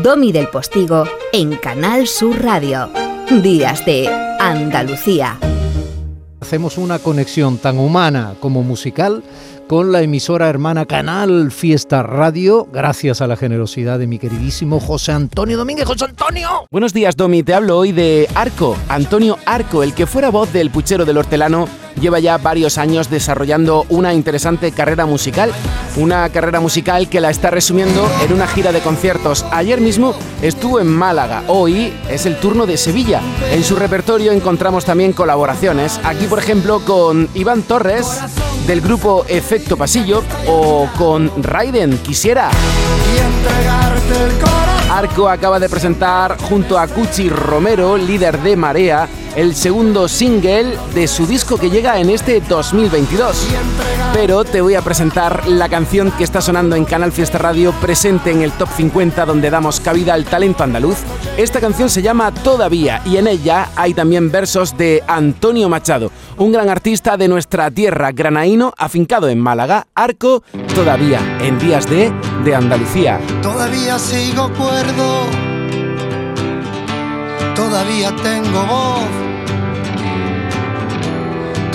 Domi del Postigo en Canal Sur Radio. Días de Andalucía. Hacemos una conexión tan humana como musical con la emisora hermana Canal Fiesta Radio, gracias a la generosidad de mi queridísimo José Antonio Domínguez. José Antonio. Buenos días, Domi. Te hablo hoy de Arco, Antonio Arco, el que fuera voz del puchero del hortelano lleva ya varios años desarrollando una interesante carrera musical, una carrera musical que la está resumiendo en una gira de conciertos. Ayer mismo estuvo en Málaga, hoy es el turno de Sevilla. En su repertorio encontramos también colaboraciones, aquí por ejemplo con Iván Torres del grupo Efecto Pasillo o con Raiden Quisiera. Arco acaba de presentar junto a Cuchi Romero, líder de Marea, el segundo single de su disco que llega en este 2022. Pero te voy a presentar la canción que está sonando en Canal Fiesta Radio, presente en el Top 50 donde damos cabida al talento andaluz. Esta canción se llama Todavía y en ella hay también versos de Antonio Machado, un gran artista de nuestra tierra, granaíno, afincado en Málaga, Arco, todavía en días de, de Andalucía. Todavía sigo cuerdo, todavía tengo voz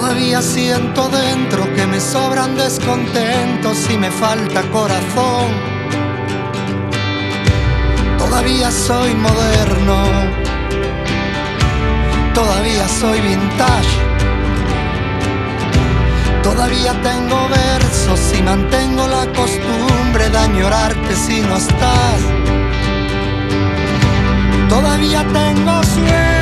Todavía siento dentro que me sobran descontentos y me falta corazón. Todavía soy moderno. Todavía soy vintage. Todavía tengo versos y mantengo la costumbre de añorarte si no estás. Todavía tengo sueños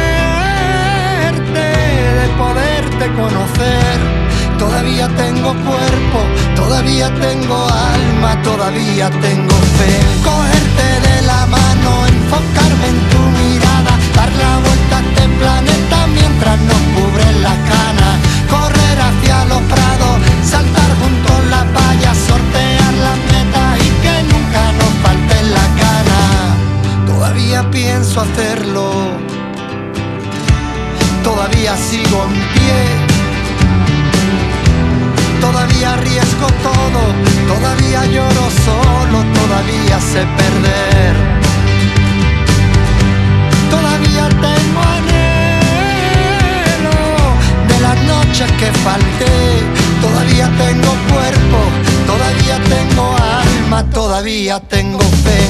todavía tengo fe. Cogerte de la mano, enfocarme en tu mirada, dar la vuelta a este planeta mientras nos cubren la cana. Correr hacia los prados, saltar junto a la valla, sortear las metas y que nunca nos falte la gana. Todavía pienso hacerlo todavía sigo en pie. Todavía arriesgo todo, todavía lloro solo, todavía sé perder. Todavía tengo anhelo de las noches que falté. Todavía tengo cuerpo, todavía tengo alma, todavía tengo fe.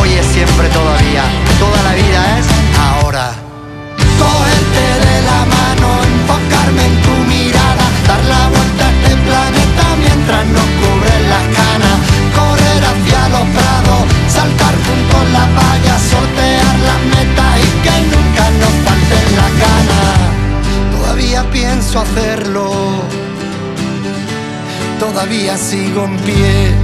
Hoy es siempre todavía. Toda la vida es ahora. Cogerte de la mano, enfocarme en tu mirada, dar la vuelta a este planeta mientras nos cubren las canas, correr hacia los prados, saltar junto a la valla, sortear las metas y que nunca nos falten las ganas todavía pienso hacerlo, todavía sigo en pie.